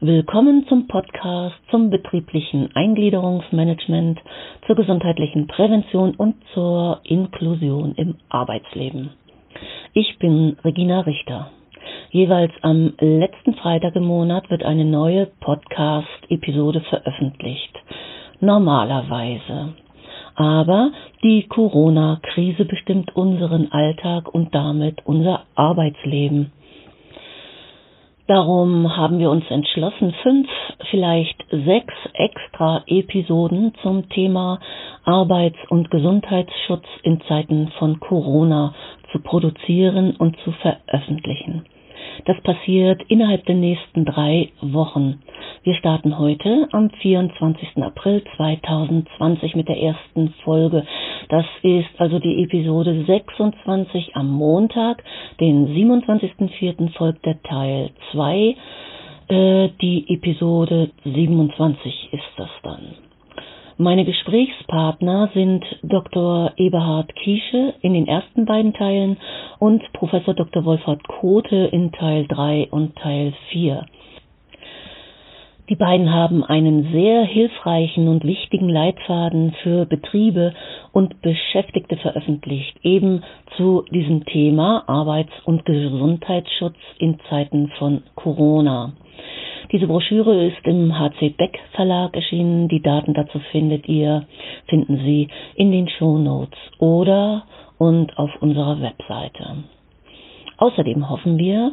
Willkommen zum Podcast zum betrieblichen Eingliederungsmanagement, zur gesundheitlichen Prävention und zur Inklusion im Arbeitsleben. Ich bin Regina Richter. Jeweils am letzten Freitag im Monat wird eine neue Podcast-Episode veröffentlicht. Normalerweise. Aber die Corona-Krise bestimmt unseren Alltag und damit unser Arbeitsleben. Darum haben wir uns entschlossen, fünf, vielleicht sechs extra Episoden zum Thema Arbeits- und Gesundheitsschutz in Zeiten von Corona zu produzieren und zu veröffentlichen. Das passiert innerhalb der nächsten drei Wochen. Wir starten heute am 24. April 2020 mit der ersten Folge. Das ist also die Episode 26 am Montag, den 27.04. folgt der Teil 2. Äh, die Episode 27 ist das dann. Meine Gesprächspartner sind Dr. Eberhard Kiesche in den ersten beiden Teilen und Professor Dr. Wolfhard Kote in Teil 3 und Teil 4. Die beiden haben einen sehr hilfreichen und wichtigen Leitfaden für Betriebe und Beschäftigte veröffentlicht, eben zu diesem Thema Arbeits- und Gesundheitsschutz in Zeiten von Corona. Diese Broschüre ist im HC Beck Verlag erschienen. Die Daten dazu findet ihr, finden Sie in den Show Notes oder und auf unserer Webseite. Außerdem hoffen wir,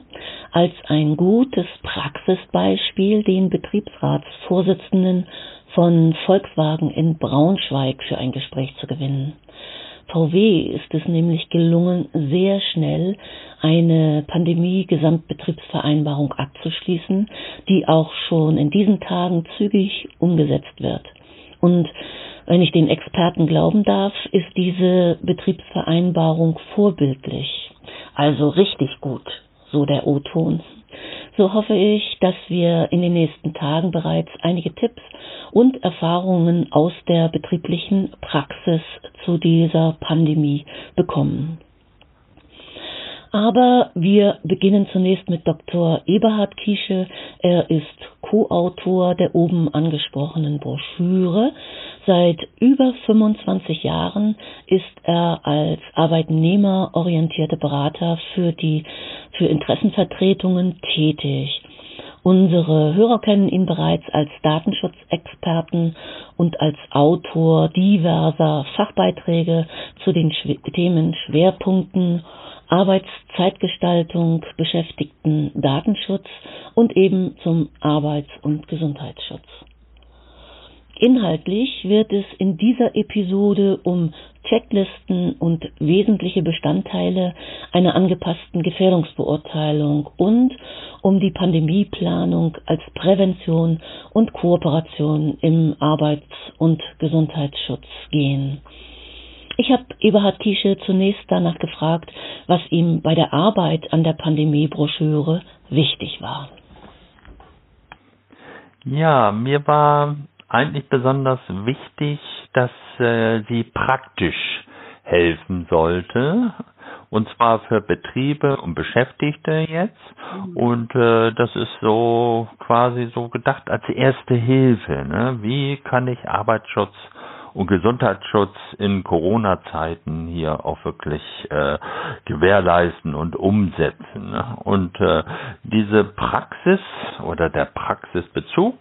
als ein gutes Praxisbeispiel den Betriebsratsvorsitzenden von Volkswagen in Braunschweig für ein Gespräch zu gewinnen. VW ist es nämlich gelungen, sehr schnell eine Pandemie-Gesamtbetriebsvereinbarung abzuschließen, die auch schon in diesen Tagen zügig umgesetzt wird. Und wenn ich den Experten glauben darf, ist diese Betriebsvereinbarung vorbildlich, also richtig gut, so der O-Ton. So hoffe ich, dass wir in den nächsten Tagen bereits einige Tipps und Erfahrungen aus der betrieblichen Praxis zu dieser Pandemie bekommen. Aber wir beginnen zunächst mit Dr. Eberhard Kiesche. Er ist Co-Autor der oben angesprochenen Broschüre. Seit über 25 Jahren ist er als arbeitnehmerorientierte Berater für die für Interessenvertretungen tätig. Unsere Hörer kennen ihn bereits als Datenschutzexperten und als Autor diverser Fachbeiträge zu den Themen Schwerpunkten Arbeitszeitgestaltung, Beschäftigten Datenschutz und eben zum Arbeits- und Gesundheitsschutz. Inhaltlich wird es in dieser Episode um Checklisten und wesentliche Bestandteile einer angepassten Gefährdungsbeurteilung und um die Pandemieplanung als Prävention und Kooperation im Arbeits- und Gesundheitsschutz gehen. Ich habe Eberhard Kiesche zunächst danach gefragt, was ihm bei der Arbeit an der Pandemiebroschüre wichtig war. Ja, mir war eigentlich besonders wichtig, dass äh, sie praktisch helfen sollte. Und zwar für Betriebe und Beschäftigte jetzt. Mhm. Und äh, das ist so quasi so gedacht als erste Hilfe. Ne? Wie kann ich Arbeitsschutz und Gesundheitsschutz in Corona-Zeiten hier auch wirklich äh, gewährleisten und umsetzen. Ne? Und äh, diese Praxis oder der Praxisbezug,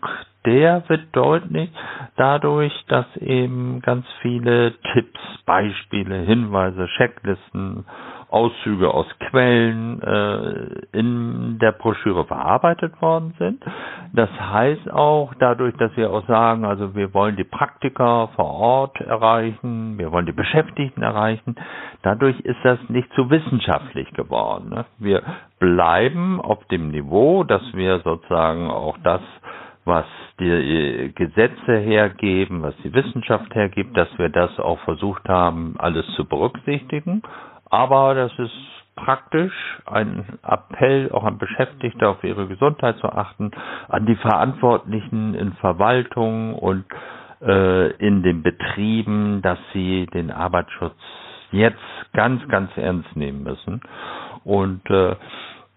der wird deutlich dadurch, dass eben ganz viele Tipps, Beispiele, Hinweise, Checklisten Auszüge aus Quellen äh, in der Broschüre verarbeitet worden sind. Das heißt auch dadurch, dass wir auch sagen, also wir wollen die Praktiker vor Ort erreichen, wir wollen die Beschäftigten erreichen, dadurch ist das nicht zu wissenschaftlich geworden. Ne? Wir bleiben auf dem Niveau, dass wir sozusagen auch das was die Gesetze hergeben, was die Wissenschaft hergibt, dass wir das auch versucht haben, alles zu berücksichtigen. Aber das ist praktisch ein Appell auch an Beschäftigte auf ihre Gesundheit zu achten, an die Verantwortlichen in Verwaltung und äh, in den Betrieben, dass sie den Arbeitsschutz jetzt ganz, ganz ernst nehmen müssen. Und äh,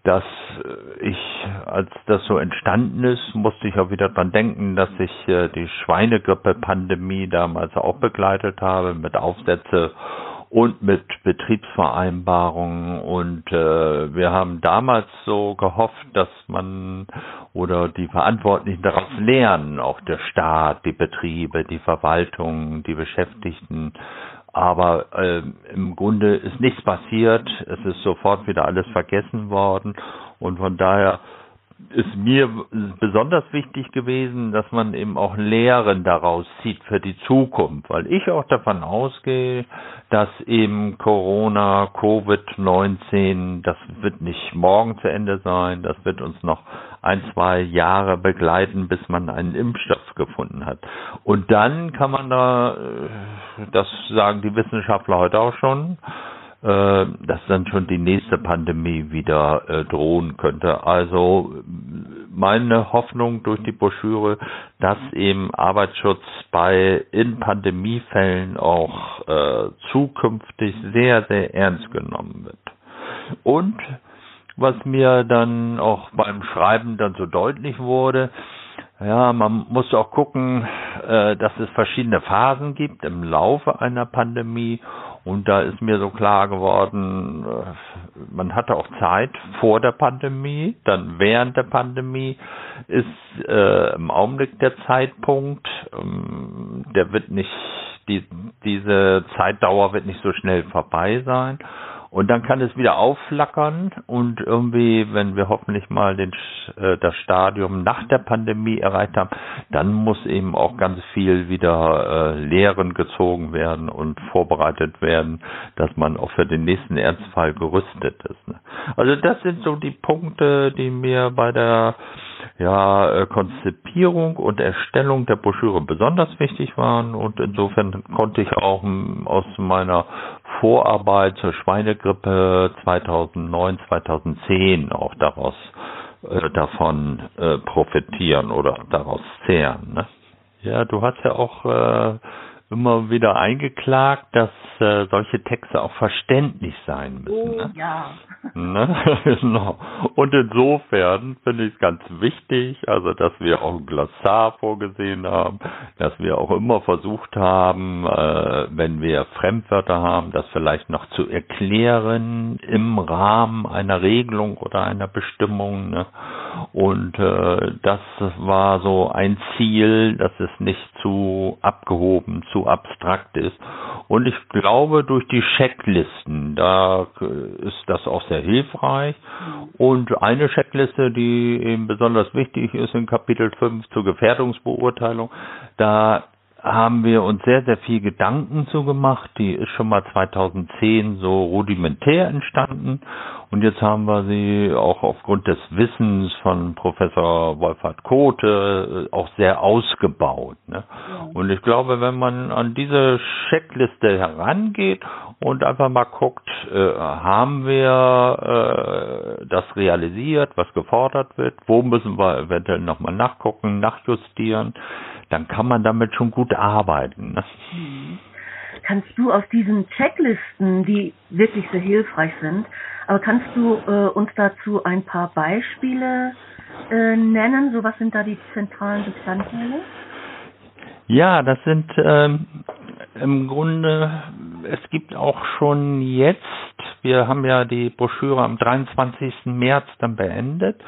dass ich, als das so entstanden ist, musste ich auch wieder dran denken, dass ich äh, die Schweinegrippe-Pandemie damals auch begleitet habe mit Aufsätze und mit Betriebsvereinbarungen. Und äh, wir haben damals so gehofft, dass man oder die Verantwortlichen daraus lernen, auch der Staat, die Betriebe, die Verwaltung, die Beschäftigten. Aber äh, im Grunde ist nichts passiert. Es ist sofort wieder alles vergessen worden. Und von daher ist mir besonders wichtig gewesen, dass man eben auch Lehren daraus zieht für die Zukunft, weil ich auch davon ausgehe, dass eben Corona, Covid-19, das wird nicht morgen zu Ende sein, das wird uns noch ein, zwei Jahre begleiten, bis man einen Impfstoff gefunden hat. Und dann kann man da, äh, das sagen die Wissenschaftler heute auch schon, dass dann schon die nächste Pandemie wieder äh, drohen könnte. Also meine Hoffnung durch die Broschüre, dass eben Arbeitsschutz bei in Pandemiefällen auch äh, zukünftig sehr, sehr ernst genommen wird. Und was mir dann auch beim Schreiben dann so deutlich wurde, ja, man muss auch gucken, äh, dass es verschiedene Phasen gibt im Laufe einer Pandemie und da ist mir so klar geworden, äh, man hatte auch Zeit vor der Pandemie, dann während der Pandemie ist äh, im Augenblick der Zeitpunkt, ähm, der wird nicht, die, diese Zeitdauer wird nicht so schnell vorbei sein. Und dann kann es wieder aufflackern und irgendwie, wenn wir hoffentlich mal den, äh, das Stadium nach der Pandemie erreicht haben, dann muss eben auch ganz viel wieder äh, Lehren gezogen werden und vorbereitet werden, dass man auch für den nächsten Ernstfall gerüstet ist. Ne? Also das sind so die Punkte, die mir bei der ja, äh, Konzipierung und Erstellung der Broschüre besonders wichtig waren und insofern konnte ich auch aus meiner Vorarbeit zur Schweinegrippe 2009, 2010 auch daraus äh, davon äh, profitieren oder daraus zehren. Ne? Ja, du hast ja auch äh, immer wieder eingeklagt, dass äh, solche Texte auch verständlich sein müssen. Oh, ne? ja. Ne? genau. Und insofern finde ich es ganz wichtig, also dass wir auch ein Glossar vorgesehen haben, dass wir auch immer versucht haben, äh, wenn wir Fremdwörter haben, das vielleicht noch zu erklären im Rahmen einer Regelung oder einer Bestimmung. Ne? Und äh, das war so ein Ziel, dass es nicht zu abgehoben, zu abstrakt ist. Und ich glaube, durch die Checklisten, da ist das auch sehr hilfreich. Und eine Checkliste, die eben besonders wichtig ist in Kapitel 5 zur Gefährdungsbeurteilung, da haben wir uns sehr, sehr viel Gedanken zu gemacht. Die ist schon mal 2010 so rudimentär entstanden. Und jetzt haben wir sie auch aufgrund des Wissens von Professor Wolfhard Kote äh, auch sehr ausgebaut. Ne? Ja. Und ich glaube, wenn man an diese Checkliste herangeht und einfach mal guckt, äh, haben wir äh, das realisiert, was gefordert wird, wo müssen wir eventuell nochmal nachgucken, nachjustieren, dann kann man damit schon gut arbeiten. Ne? Mhm. Kannst du aus diesen Checklisten, die wirklich sehr hilfreich sind, aber kannst du äh, uns dazu ein paar Beispiele äh, nennen? So was sind da die zentralen Bestandteile? Ja, das sind ähm, im Grunde, es gibt auch schon jetzt, wir haben ja die Broschüre am 23. März dann beendet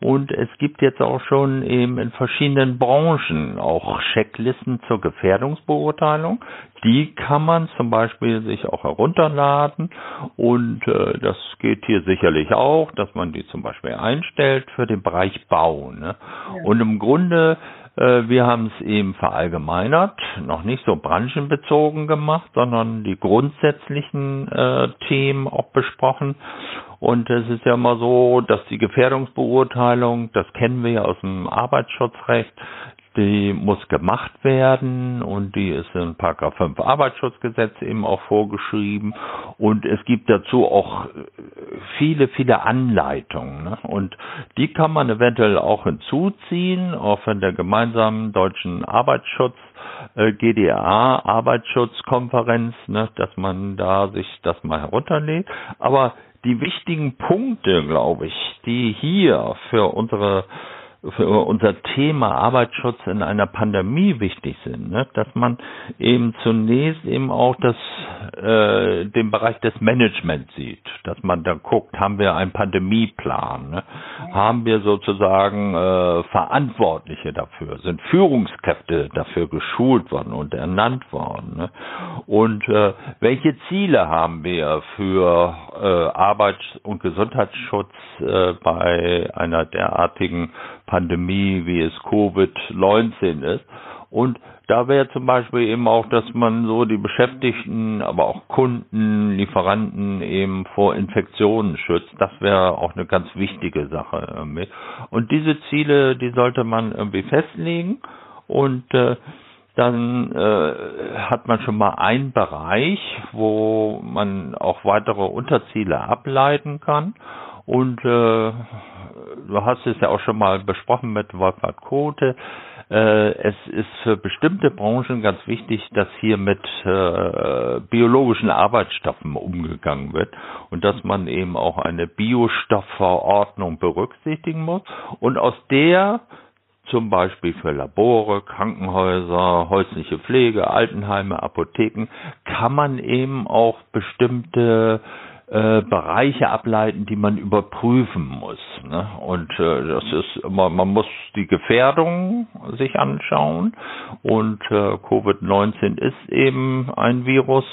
und es gibt jetzt auch schon eben in verschiedenen Branchen auch Checklisten zur Gefährdungsbeurteilung. Die kann man zum Beispiel sich auch herunterladen und äh, das geht hier sicherlich auch, dass man die zum Beispiel einstellt für den Bereich Bau. Ne? Ja. Und im Grunde wir haben es eben verallgemeinert, noch nicht so branchenbezogen gemacht, sondern die grundsätzlichen äh, Themen auch besprochen. Und es ist ja immer so, dass die Gefährdungsbeurteilung, das kennen wir ja aus dem Arbeitsschutzrecht, die muss gemacht werden und die ist in Paragraph 5 Arbeitsschutzgesetz eben auch vorgeschrieben und es gibt dazu auch viele, viele Anleitungen ne? und die kann man eventuell auch hinzuziehen, auch von der gemeinsamen deutschen Arbeitsschutz äh, GDA Arbeitsschutzkonferenz, ne, dass man da sich das mal herunterlädt. Aber die wichtigen Punkte, glaube ich, die hier für unsere für unser Thema Arbeitsschutz in einer Pandemie wichtig sind, ne? dass man eben zunächst eben auch das, äh, den Bereich des Managements sieht, dass man dann guckt, haben wir einen Pandemieplan, ne? haben wir sozusagen äh, Verantwortliche dafür, sind Führungskräfte dafür geschult worden und ernannt worden ne? und äh, welche Ziele haben wir für äh, Arbeits- und Gesundheitsschutz äh, bei einer derartigen Pandemie, wie es Covid-19 ist. Und da wäre zum Beispiel eben auch, dass man so die Beschäftigten, aber auch Kunden, Lieferanten eben vor Infektionen schützt. Das wäre auch eine ganz wichtige Sache. Irgendwie. Und diese Ziele, die sollte man irgendwie festlegen und äh, dann äh, hat man schon mal einen Bereich, wo man auch weitere Unterziele ableiten kann. Und äh, du hast es ja auch schon mal besprochen mit Wolfgang Kote. Äh, es ist für bestimmte Branchen ganz wichtig, dass hier mit äh, biologischen Arbeitsstoffen umgegangen wird und dass man eben auch eine Biostoffverordnung berücksichtigen muss. Und aus der zum Beispiel für Labore, Krankenhäuser, häusliche Pflege, Altenheime, Apotheken, kann man eben auch bestimmte äh, Bereiche ableiten, die man überprüfen muss. Ne? Und äh, das ist immer, man muss die Gefährdung sich anschauen. Und äh, Covid-19 ist eben ein Virus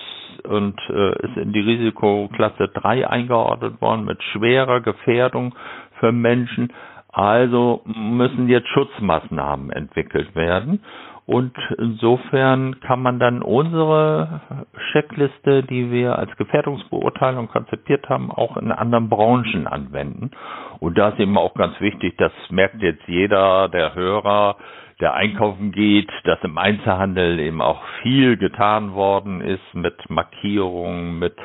und äh, ist in die Risikoklasse 3 eingeordnet worden mit schwerer Gefährdung für Menschen. Also müssen jetzt Schutzmaßnahmen entwickelt werden. Und insofern kann man dann unsere Checkliste, die wir als Gefährdungsbeurteilung konzipiert haben, auch in anderen Branchen anwenden. Und da ist eben auch ganz wichtig, das merkt jetzt jeder der Hörer, der einkaufen geht, dass im Einzelhandel eben auch viel getan worden ist mit Markierungen, mit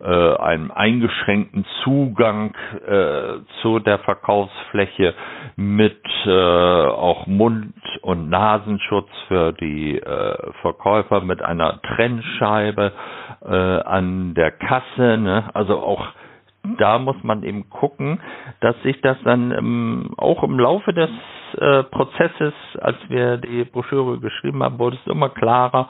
äh, einem eingeschränkten Zugang äh, zu der Verkaufsfläche mit äh, auch Mund- und Nasenschutz für die äh, Verkäufer mit einer Trennscheibe äh, an der Kasse. Ne? Also auch da muss man eben gucken, dass sich das dann ähm, auch im Laufe des äh, Prozesses, als wir die Broschüre geschrieben haben, wurde es immer klarer,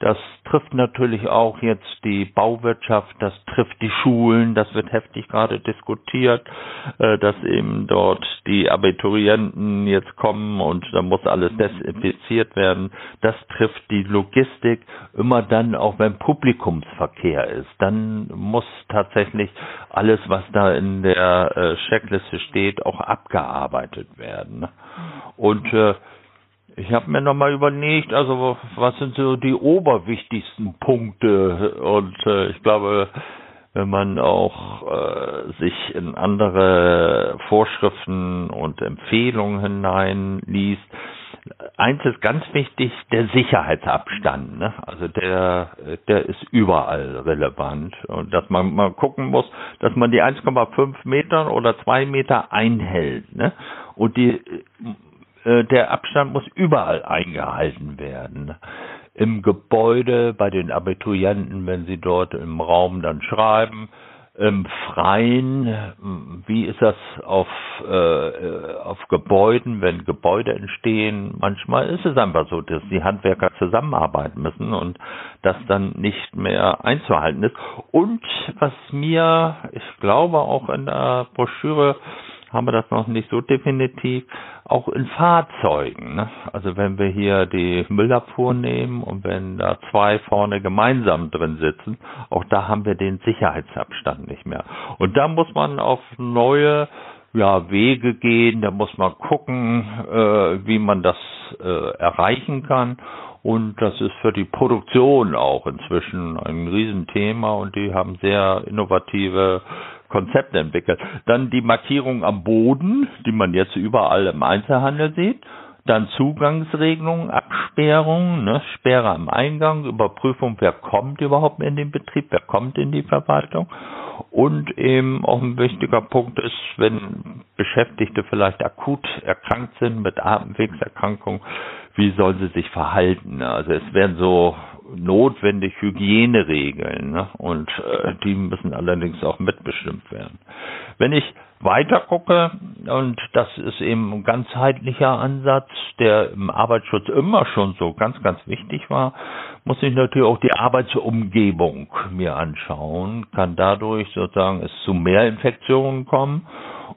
das trifft natürlich auch jetzt die Bauwirtschaft, das trifft die Schulen, das wird heftig gerade diskutiert, äh, dass eben dort die Abiturienten jetzt kommen und da muss alles desinfiziert werden. Das trifft die Logistik immer dann, auch wenn Publikumsverkehr ist. Dann muss tatsächlich alles, was da in der äh, Checkliste steht, auch abgearbeitet werden. Und äh, ich habe mir nochmal überlegt, also was sind so die oberwichtigsten Punkte und äh, ich glaube, wenn man auch äh, sich in andere Vorschriften und Empfehlungen hineinliest, eins ist ganz wichtig, der Sicherheitsabstand. Ne? Also der, der ist überall relevant. Und dass man mal gucken muss, dass man die 1,5 Meter oder 2 Meter einhält. Ne? Und die äh, der Abstand muss überall eingehalten werden. Im Gebäude, bei den Abiturienten, wenn sie dort im Raum dann schreiben, im Freien, wie ist das auf, äh, auf Gebäuden, wenn Gebäude entstehen? Manchmal ist es einfach so, dass die Handwerker zusammenarbeiten müssen und das dann nicht mehr einzuhalten ist. Und was mir, ich glaube auch in der Broschüre haben wir das noch nicht so definitiv, auch in Fahrzeugen. Ne? Also wenn wir hier die Müllabfuhr nehmen und wenn da zwei vorne gemeinsam drin sitzen, auch da haben wir den Sicherheitsabstand nicht mehr. Und da muss man auf neue ja, Wege gehen, da muss man gucken, äh, wie man das äh, erreichen kann. Und das ist für die Produktion auch inzwischen ein Riesenthema und die haben sehr innovative Konzepte entwickelt. Dann die Markierung am Boden, die man jetzt überall im Einzelhandel sieht. Dann Zugangsregelungen, Absperrungen, ne, Sperre am Eingang, Überprüfung, wer kommt überhaupt in den Betrieb, wer kommt in die Verwaltung. Und eben auch ein wichtiger Punkt ist, wenn Beschäftigte vielleicht akut erkrankt sind mit Atemwegserkrankungen, wie sollen sie sich verhalten? Also es werden so notwendig Hygieneregeln ne? und äh, die müssen allerdings auch mitbestimmt werden. Wenn ich weiter gucke, und das ist eben ein ganzheitlicher Ansatz, der im Arbeitsschutz immer schon so ganz, ganz wichtig war, muss ich natürlich auch die Arbeitsumgebung mir anschauen, kann dadurch sozusagen es zu mehr Infektionen kommen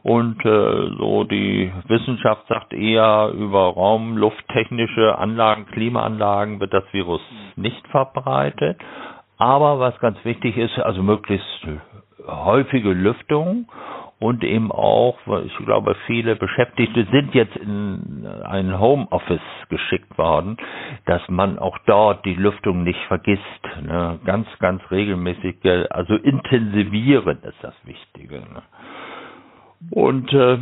und äh, so die Wissenschaft sagt eher über Raum, lufttechnische Anlagen, Klimaanlagen wird das Virus nicht verbreitet. Aber was ganz wichtig ist, also möglichst häufige Lüftung und eben auch, ich glaube, viele Beschäftigte sind jetzt in ein Homeoffice geschickt worden, dass man auch dort die Lüftung nicht vergisst. Ne? Ganz, ganz regelmäßig, also intensivieren ist das Wichtige. Ne? Und äh,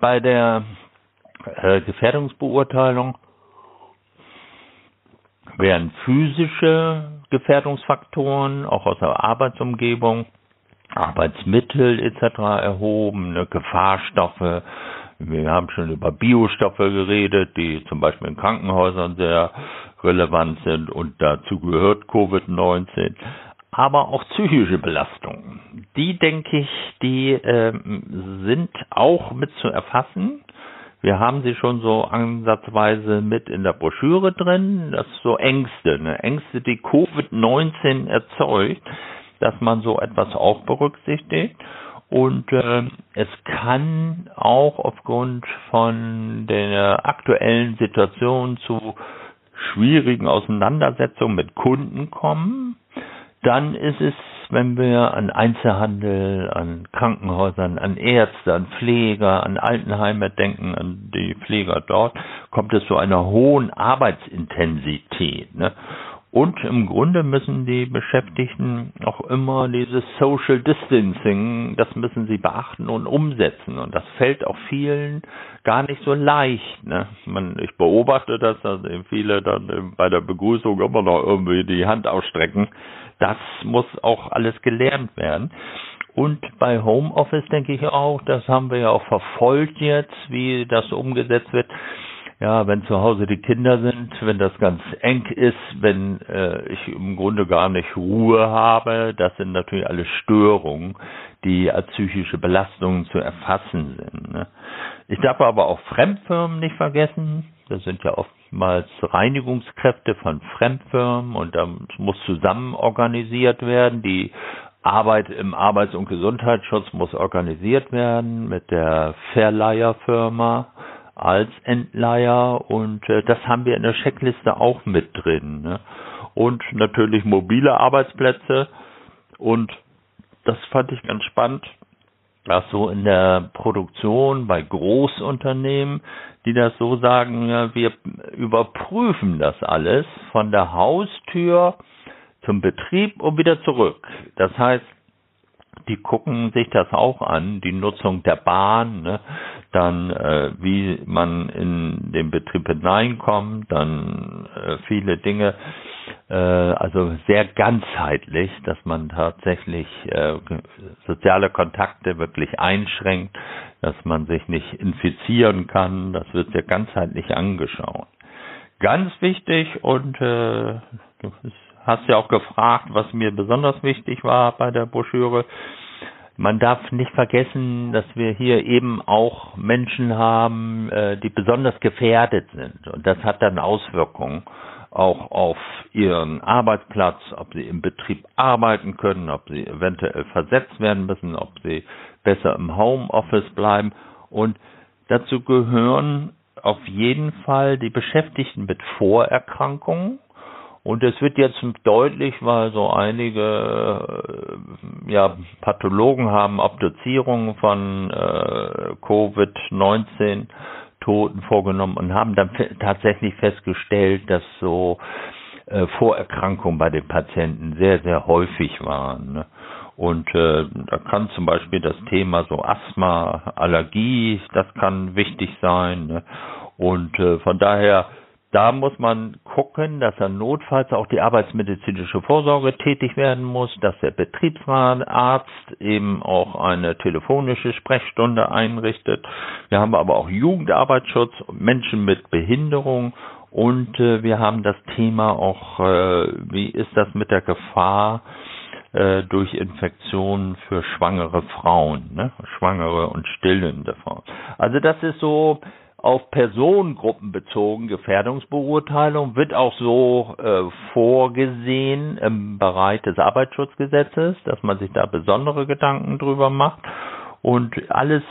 bei der äh, Gefährdungsbeurteilung werden physische Gefährdungsfaktoren auch aus der Arbeitsumgebung, Arbeitsmittel etc. erhoben, ne, Gefahrstoffe. Wir haben schon über Biostoffe geredet, die zum Beispiel in Krankenhäusern sehr relevant sind und dazu gehört Covid-19 aber auch psychische Belastungen. Die, denke ich, die äh, sind auch mit zu erfassen. Wir haben sie schon so ansatzweise mit in der Broschüre drin. Das so Ängste, ne? Ängste, die Covid-19 erzeugt, dass man so etwas auch berücksichtigt. Und äh, es kann auch aufgrund von der aktuellen Situation zu schwierigen Auseinandersetzungen mit Kunden kommen dann ist es, wenn wir an Einzelhandel, an Krankenhäusern, an Ärzte, an Pfleger, an Altenheime denken, an die Pfleger dort, kommt es zu einer hohen Arbeitsintensität. Ne? Und im Grunde müssen die Beschäftigten auch immer dieses Social Distancing, das müssen sie beachten und umsetzen. Und das fällt auch vielen gar nicht so leicht. Ne? Man, ich beobachte das, dass viele dann bei der Begrüßung immer noch irgendwie die Hand ausstrecken. Das muss auch alles gelernt werden. Und bei Homeoffice denke ich auch, das haben wir ja auch verfolgt jetzt, wie das umgesetzt wird. Ja, wenn zu Hause die Kinder sind, wenn das ganz eng ist, wenn äh, ich im Grunde gar nicht Ruhe habe, das sind natürlich alle Störungen, die als psychische Belastungen zu erfassen sind. Ne? Ich darf aber auch Fremdfirmen nicht vergessen. Das sind ja oftmals Reinigungskräfte von Fremdfirmen und da muss zusammen organisiert werden. Die Arbeit im Arbeits- und Gesundheitsschutz muss organisiert werden mit der Verleiherfirma als Entleiher und äh, das haben wir in der Checkliste auch mit drin. Ne? Und natürlich mobile Arbeitsplätze und das fand ich ganz spannend dass so in der Produktion bei Großunternehmen, die das so sagen, ja, wir überprüfen das alles von der Haustür zum Betrieb und wieder zurück. Das heißt, die gucken sich das auch an, die Nutzung der Bahn, ne? dann äh, wie man in den Betrieb hineinkommt, dann äh, viele Dinge, äh, also sehr ganzheitlich, dass man tatsächlich äh, soziale Kontakte wirklich einschränkt, dass man sich nicht infizieren kann, das wird sehr ganzheitlich angeschaut. Ganz wichtig und äh, du hast ja auch gefragt, was mir besonders wichtig war bei der Broschüre, man darf nicht vergessen, dass wir hier eben auch Menschen haben, äh, die besonders gefährdet sind. Und das hat dann Auswirkungen auch auf ihren Arbeitsplatz, ob sie im Betrieb arbeiten können, ob sie eventuell versetzt werden müssen, ob sie besser im Homeoffice bleiben. Und dazu gehören auf jeden Fall die Beschäftigten mit Vorerkrankungen, und es wird jetzt deutlich, weil so einige äh, ja, Pathologen haben Obduzierungen von äh, Covid-19 Toten vorgenommen und haben dann tatsächlich festgestellt, dass so äh, Vorerkrankungen bei den Patienten sehr, sehr häufig waren. Ne? Und äh, da kann zum Beispiel das Thema so Asthma, Allergie, das kann wichtig sein. Ne? Und äh, von daher da muss man gucken, dass er notfalls auch die arbeitsmedizinische Vorsorge tätig werden muss, dass der Betriebsarzt eben auch eine telefonische Sprechstunde einrichtet. Wir haben aber auch Jugendarbeitsschutz, Menschen mit Behinderung Und äh, wir haben das Thema auch, äh, wie ist das mit der Gefahr äh, durch Infektionen für schwangere Frauen, ne? schwangere und stillende Frauen. Also das ist so auf Personengruppen bezogen, Gefährdungsbeurteilung, wird auch so äh, vorgesehen im Bereich des Arbeitsschutzgesetzes, dass man sich da besondere Gedanken drüber macht. Und alles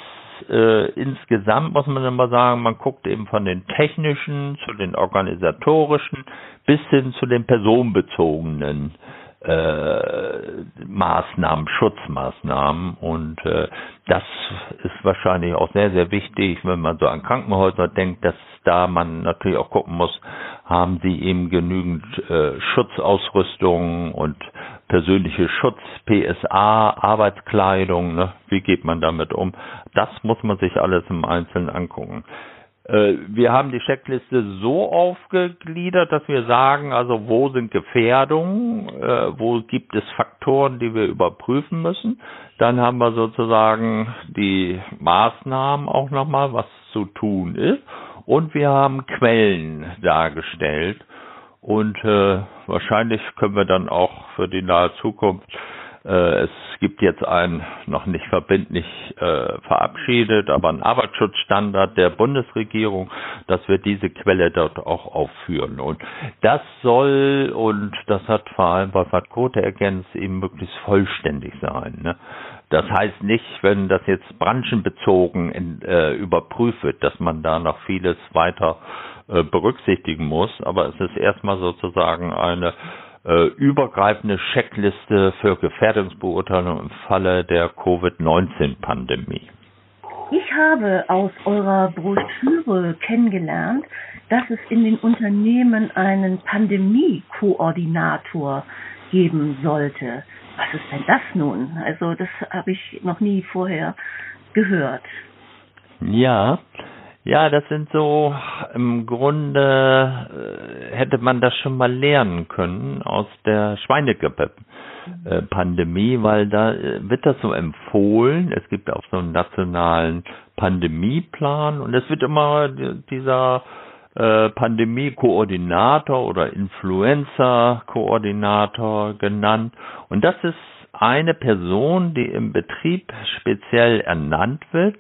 äh, insgesamt muss man immer sagen, man guckt eben von den technischen zu den organisatorischen bis hin zu den personenbezogenen äh, Maßnahmen, Schutzmaßnahmen und äh, das ist wahrscheinlich auch sehr, sehr wichtig, wenn man so an Krankenhäuser denkt, dass da man natürlich auch gucken muss, haben sie eben genügend äh, Schutzausrüstung und persönliche Schutz, PSA, Arbeitskleidung, ne? wie geht man damit um? Das muss man sich alles im Einzelnen angucken. Äh, wir haben die Checkliste so aufgegliedert, dass wir sagen, also wo sind Gefährdungen, äh, wo gibt es Faktoren, die wir überprüfen müssen. Dann haben wir sozusagen die Maßnahmen auch nochmal, was zu tun ist. Und wir haben Quellen dargestellt. Und äh, wahrscheinlich können wir dann auch für die nahe Zukunft es gibt jetzt einen noch nicht verbindlich äh, verabschiedet, aber einen Arbeitsschutzstandard der Bundesregierung, dass wir diese Quelle dort auch aufführen. Und das soll, und das hat vor allem Wolfhard Kote ergänzt, eben möglichst vollständig sein. Ne? Das heißt nicht, wenn das jetzt branchenbezogen in, äh, überprüft wird, dass man da noch vieles weiter äh, berücksichtigen muss, aber es ist erstmal sozusagen eine äh, übergreifende Checkliste für Gefährdungsbeurteilung im Falle der Covid-19-Pandemie. Ich habe aus eurer Broschüre kennengelernt, dass es in den Unternehmen einen Pandemie-Koordinator geben sollte. Was ist denn das nun? Also das habe ich noch nie vorher gehört. Ja, ja, das sind so, im Grunde äh, hätte man das schon mal lernen können aus der Schweinegrippe-Pandemie, weil da äh, wird das so empfohlen. Es gibt auch so einen nationalen Pandemieplan und es wird immer dieser äh, Pandemie-Koordinator oder Influenza-Koordinator genannt. Und das ist eine Person, die im Betrieb speziell ernannt wird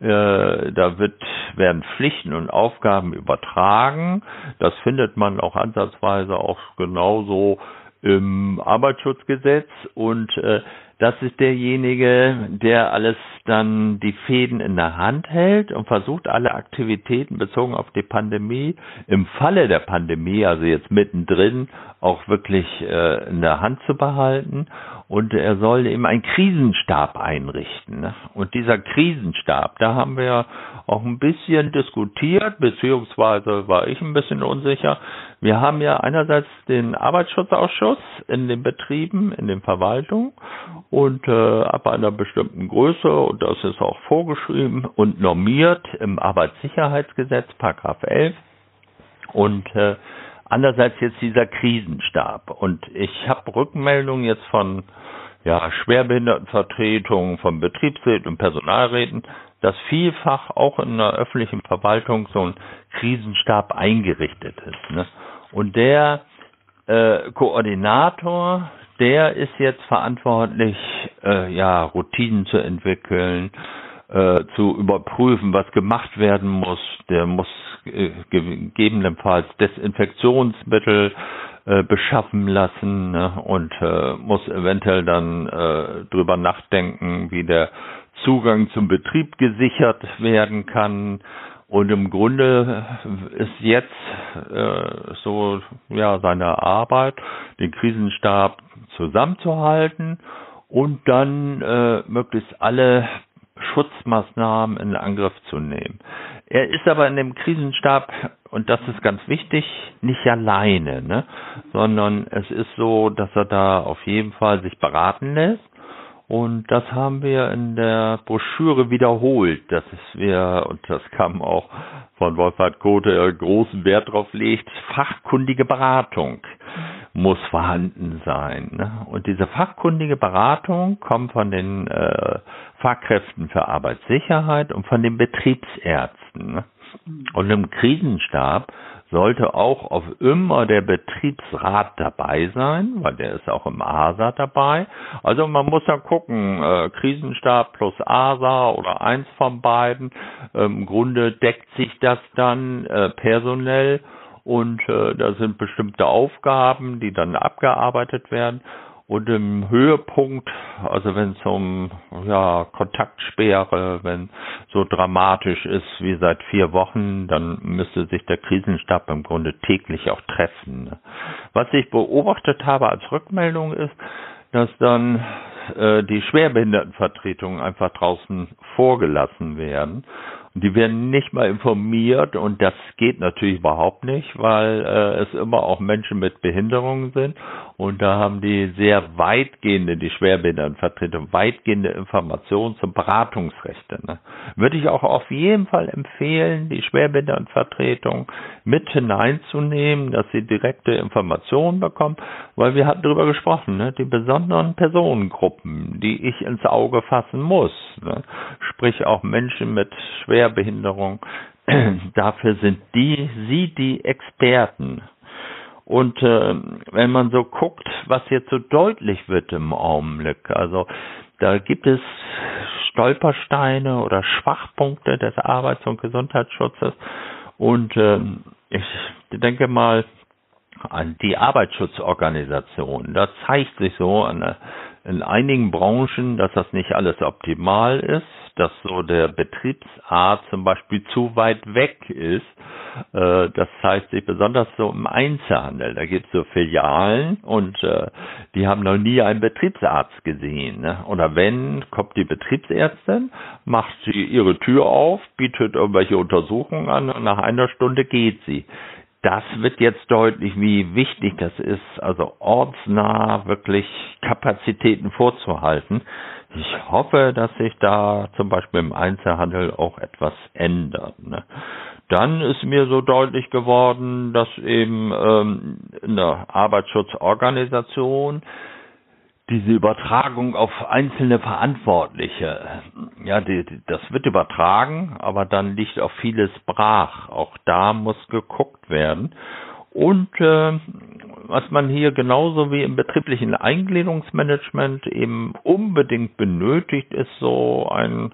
äh, da wird, werden Pflichten und Aufgaben übertragen. Das findet man auch ansatzweise auch genauso im Arbeitsschutzgesetz und äh, das ist derjenige, der alles dann die Fäden in der Hand hält und versucht, alle Aktivitäten bezogen auf die Pandemie im Falle der Pandemie, also jetzt mittendrin, auch wirklich äh, in der Hand zu behalten. Und er soll eben einen Krisenstab einrichten. Ne? Und dieser Krisenstab, da haben wir auch ein bisschen diskutiert, beziehungsweise war ich ein bisschen unsicher. Wir haben ja einerseits den Arbeitsschutzausschuss in den Betrieben, in den Verwaltungen und äh, ab einer bestimmten Größe, und das ist auch vorgeschrieben und normiert im Arbeitssicherheitsgesetz, Paragraph 11. Und äh, andererseits jetzt dieser Krisenstab. Und ich habe Rückmeldungen jetzt von ja, Schwerbehindertenvertretungen, von Betriebsräten und Personalräten, dass vielfach auch in der öffentlichen Verwaltung so ein Krisenstab eingerichtet ist. Ne? Und der äh, Koordinator, der ist jetzt verantwortlich, äh, ja, Routinen zu entwickeln, äh, zu überprüfen, was gemacht werden muss. Der muss gegebenenfalls Desinfektionsmittel äh, beschaffen lassen ne? und äh, muss eventuell dann äh, drüber nachdenken, wie der Zugang zum Betrieb gesichert werden kann. Und im Grunde ist jetzt äh, so ja seine Arbeit, den Krisenstab zusammenzuhalten und dann äh, möglichst alle Schutzmaßnahmen in Angriff zu nehmen. Er ist aber in dem Krisenstab, und das ist ganz wichtig, nicht alleine, ne? sondern es ist so, dass er da auf jeden Fall sich beraten lässt und das haben wir in der Broschüre wiederholt, dass wir, und das kam auch von Wolfhard Kote, großen Wert drauf legt, fachkundige Beratung muss vorhanden sein. Ne? Und diese fachkundige Beratung kommt von den äh, Fachkräften für Arbeitssicherheit und von den Betriebsärzten. Und im Krisenstab sollte auch auf immer der Betriebsrat dabei sein, weil der ist auch im ASA dabei. Also man muss ja gucken, äh, Krisenstab plus ASA oder eins von beiden. Im Grunde deckt sich das dann äh, personell und äh, da sind bestimmte Aufgaben, die dann abgearbeitet werden. Und im Höhepunkt, also wenn es um ja, Kontaktsperre, wenn so dramatisch ist wie seit vier Wochen, dann müsste sich der Krisenstab im Grunde täglich auch treffen. Was ich beobachtet habe als Rückmeldung ist, dass dann äh, die Schwerbehindertenvertretungen einfach draußen vorgelassen werden die werden nicht mal informiert und das geht natürlich überhaupt nicht, weil äh, es immer auch Menschen mit Behinderungen sind und da haben die sehr weitgehende, die Schwerbehindertenvertretung, weitgehende Informationen zum Beratungsrechte. Ne? Würde ich auch auf jeden Fall empfehlen, die Schwerbehindertenvertretung mit hineinzunehmen, dass sie direkte Informationen bekommen, weil wir hatten darüber gesprochen, ne? die besonderen Personengruppen, die ich ins Auge fassen muss, ne? sprich auch Menschen mit schwer Schwerbehinderung. Dafür sind die, sie die Experten. Und äh, wenn man so guckt, was jetzt so deutlich wird im Augenblick, also da gibt es Stolpersteine oder Schwachpunkte des Arbeits- und Gesundheitsschutzes. Und äh, ich denke mal an die Arbeitsschutzorganisation. Da zeigt sich so an, in einigen Branchen, dass das nicht alles optimal ist dass so der Betriebsart zum Beispiel zu weit weg ist. Äh, das zeigt sich besonders so im Einzelhandel. Da gibt es so Filialen und äh, die haben noch nie einen Betriebsarzt gesehen. Ne? Oder wenn, kommt die Betriebsärztin, macht sie ihre Tür auf, bietet irgendwelche Untersuchungen an und nach einer Stunde geht sie das wird jetzt deutlich, wie wichtig das ist, also ortsnah wirklich Kapazitäten vorzuhalten. Ich hoffe, dass sich da zum Beispiel im Einzelhandel auch etwas ändert. Ne? Dann ist mir so deutlich geworden, dass eben ähm, in der Arbeitsschutzorganisation diese Übertragung auf einzelne Verantwortliche, ja, die, die, das wird übertragen, aber dann liegt auch vieles brach. Auch da muss geguckt werden. Und äh, was man hier genauso wie im betrieblichen Eingliederungsmanagement eben unbedingt benötigt, ist so ein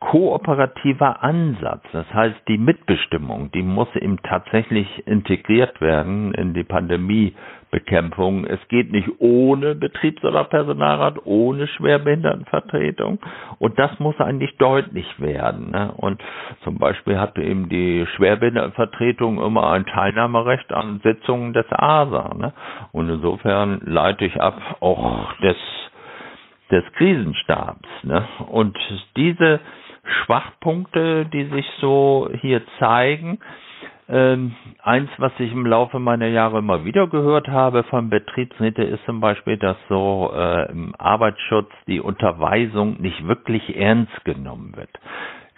kooperativer Ansatz. Das heißt, die Mitbestimmung, die muss eben tatsächlich integriert werden in die Pandemiebekämpfung. Es geht nicht ohne Betriebs- oder Personalrat, ohne Schwerbehindertenvertretung. Und das muss eigentlich deutlich werden. Ne? Und zum Beispiel hatte eben die Schwerbehindertenvertretung immer ein Teilnahmerecht an Sitzungen des ASA. Ne? Und insofern leite ich ab auch des des Krisenstabs. Ne? Und diese Schwachpunkte, die sich so hier zeigen. Ähm, eins, was ich im Laufe meiner Jahre immer wieder gehört habe von Betriebsräte, ist zum Beispiel, dass so äh, im Arbeitsschutz die Unterweisung nicht wirklich ernst genommen wird.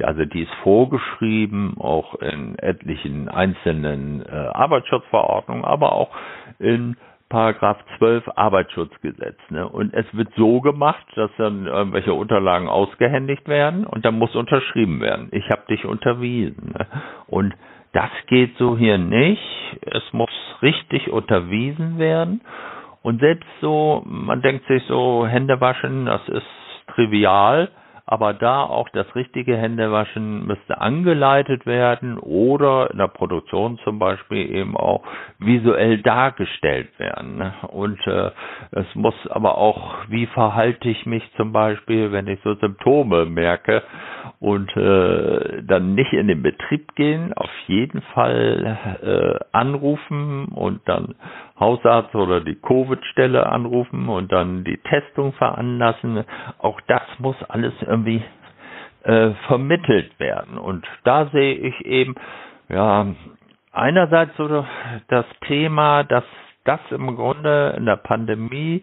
Also die ist vorgeschrieben, auch in etlichen einzelnen äh, Arbeitsschutzverordnungen, aber auch in Paragraph 12 Arbeitsschutzgesetz. Ne? Und es wird so gemacht, dass dann irgendwelche Unterlagen ausgehändigt werden und dann muss unterschrieben werden. Ich habe dich unterwiesen. Ne? Und das geht so hier nicht. Es muss richtig unterwiesen werden. Und selbst so, man denkt sich so, Hände waschen, das ist trivial aber da auch das richtige Händewaschen müsste angeleitet werden oder in der Produktion zum Beispiel eben auch visuell dargestellt werden. Ne? Und äh, es muss aber auch, wie verhalte ich mich zum Beispiel, wenn ich so Symptome merke und äh, dann nicht in den Betrieb gehen, auf jeden Fall äh, anrufen und dann Hausarzt oder die Covid-Stelle anrufen und dann die Testung veranlassen. Auch das muss alles irgendwie äh, vermittelt werden. Und da sehe ich eben, ja, einerseits so das Thema, dass das im Grunde in der Pandemie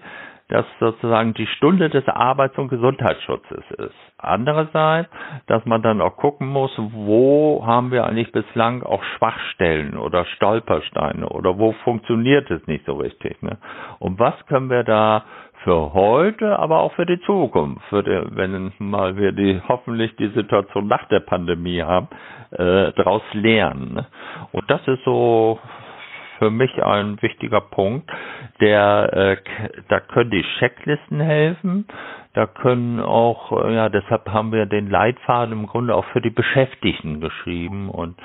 dass sozusagen die Stunde des Arbeits- und Gesundheitsschutzes ist. Andererseits, dass man dann auch gucken muss, wo haben wir eigentlich bislang auch Schwachstellen oder Stolpersteine oder wo funktioniert es nicht so richtig. Ne? Und was können wir da für heute, aber auch für die Zukunft, für die, wenn mal wir die hoffentlich die Situation nach der Pandemie haben, äh, daraus lernen. Ne? Und das ist so für mich ein wichtiger Punkt, der äh, da können die Checklisten helfen, da können auch, äh, ja, deshalb haben wir den Leitfaden im Grunde auch für die Beschäftigten geschrieben und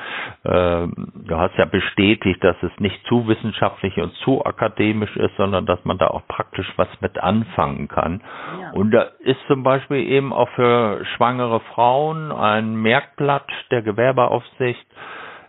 äh, du hast ja bestätigt, dass es nicht zu wissenschaftlich und zu akademisch ist, sondern dass man da auch praktisch was mit anfangen kann. Ja. Und da ist zum Beispiel eben auch für schwangere Frauen ein Merkblatt der Gewerbeaufsicht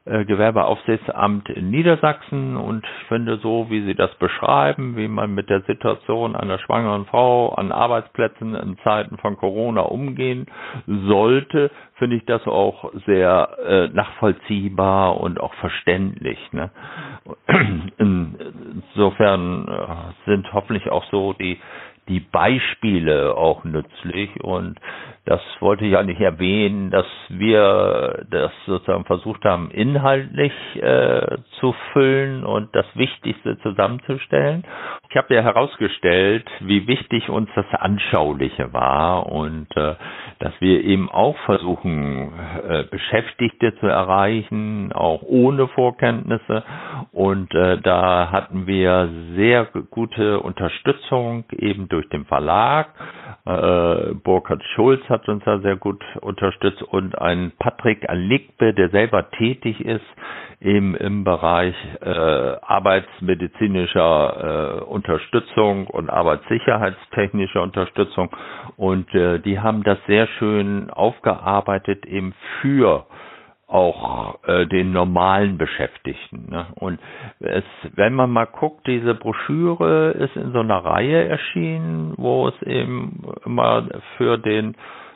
Gewerbeaufsichtsamt in Niedersachsen und finde so, wie Sie das beschreiben, wie man mit der Situation einer schwangeren Frau an Arbeitsplätzen in Zeiten von Corona umgehen sollte, finde ich das auch sehr äh, nachvollziehbar und auch verständlich. Ne? Insofern äh, sind hoffentlich auch so die die Beispiele auch nützlich und das wollte ich eigentlich erwähnen, dass wir das sozusagen versucht haben, inhaltlich äh, zu füllen und das Wichtigste zusammenzustellen. Ich habe ja herausgestellt, wie wichtig uns das Anschauliche war und äh, dass wir eben auch versuchen, äh, Beschäftigte zu erreichen, auch ohne Vorkenntnisse. Und äh, da hatten wir sehr gute Unterstützung eben durch den Verlag. Äh, Burkhard Schulz hat uns da sehr gut unterstützt und ein Patrick Alikbe, der selber tätig ist eben im Bereich äh, arbeitsmedizinischer äh, Unterstützung und arbeitssicherheitstechnischer Unterstützung und äh, die haben das sehr schön aufgearbeitet eben für auch äh, den normalen Beschäftigten. Ne? Und es, wenn man mal guckt, diese Broschüre ist in so einer Reihe erschienen, wo es eben immer für den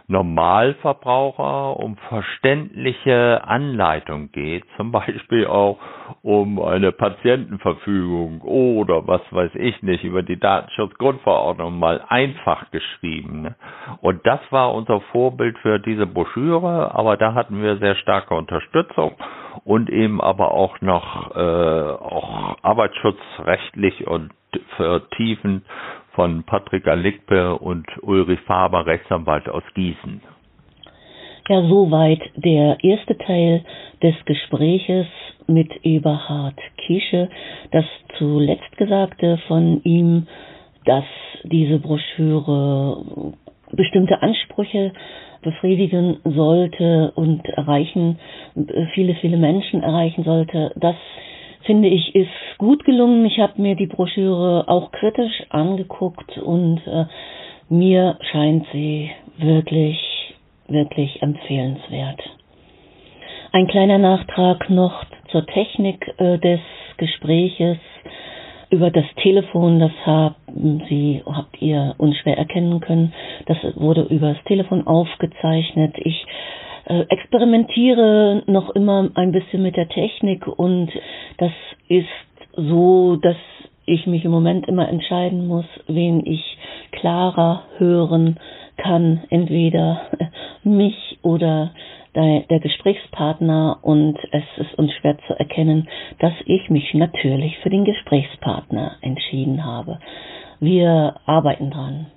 Normalverbraucher um verständliche Anleitung geht, zum Beispiel auch um eine Patientenverfügung oder was weiß ich nicht, über die Datenschutzgrundverordnung mal einfach geschrieben. Und das war unser Vorbild für diese Broschüre, aber da hatten wir sehr starke Unterstützung und eben aber auch noch äh, auch arbeitsschutzrechtlich und vertiefend von Patrick Alikpe und Ulrich Faber, Rechtsanwalt aus Gießen. Ja, soweit der erste Teil des Gespräches mit Eberhard Kische. Das zuletzt Gesagte von ihm, dass diese Broschüre bestimmte Ansprüche befriedigen sollte und erreichen, viele, viele Menschen erreichen sollte, das finde ich, ist gut gelungen. Ich habe mir die Broschüre auch kritisch angeguckt und äh, mir scheint sie wirklich, wirklich empfehlenswert. Ein kleiner Nachtrag noch zur Technik äh, des Gespräches über das Telefon, das haben Sie, habt ihr unschwer erkennen können. Das wurde über das Telefon aufgezeichnet. Ich experimentiere noch immer ein bisschen mit der Technik und das ist so, dass ich mich im Moment immer entscheiden muss, wen ich klarer hören kann, entweder mich oder der, der Gesprächspartner und es ist uns schwer zu erkennen, dass ich mich natürlich für den Gesprächspartner entschieden habe. Wir arbeiten dran.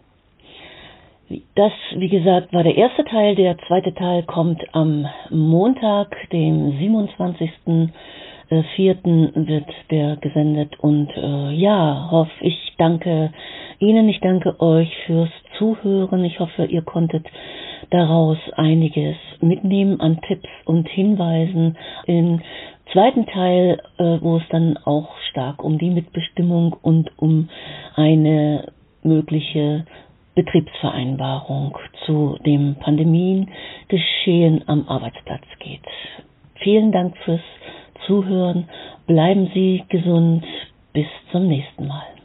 Das, wie gesagt, war der erste Teil. Der zweite Teil kommt am Montag, dem 27.04. wird der gesendet. Und äh, ja, hoff, ich danke Ihnen, ich danke euch fürs Zuhören. Ich hoffe, ihr konntet daraus einiges mitnehmen an Tipps und Hinweisen. Im zweiten Teil, äh, wo es dann auch stark um die Mitbestimmung und um eine mögliche Betriebsvereinbarung zu dem Pandemiengeschehen am Arbeitsplatz geht. Vielen Dank fürs Zuhören. Bleiben Sie gesund. Bis zum nächsten Mal.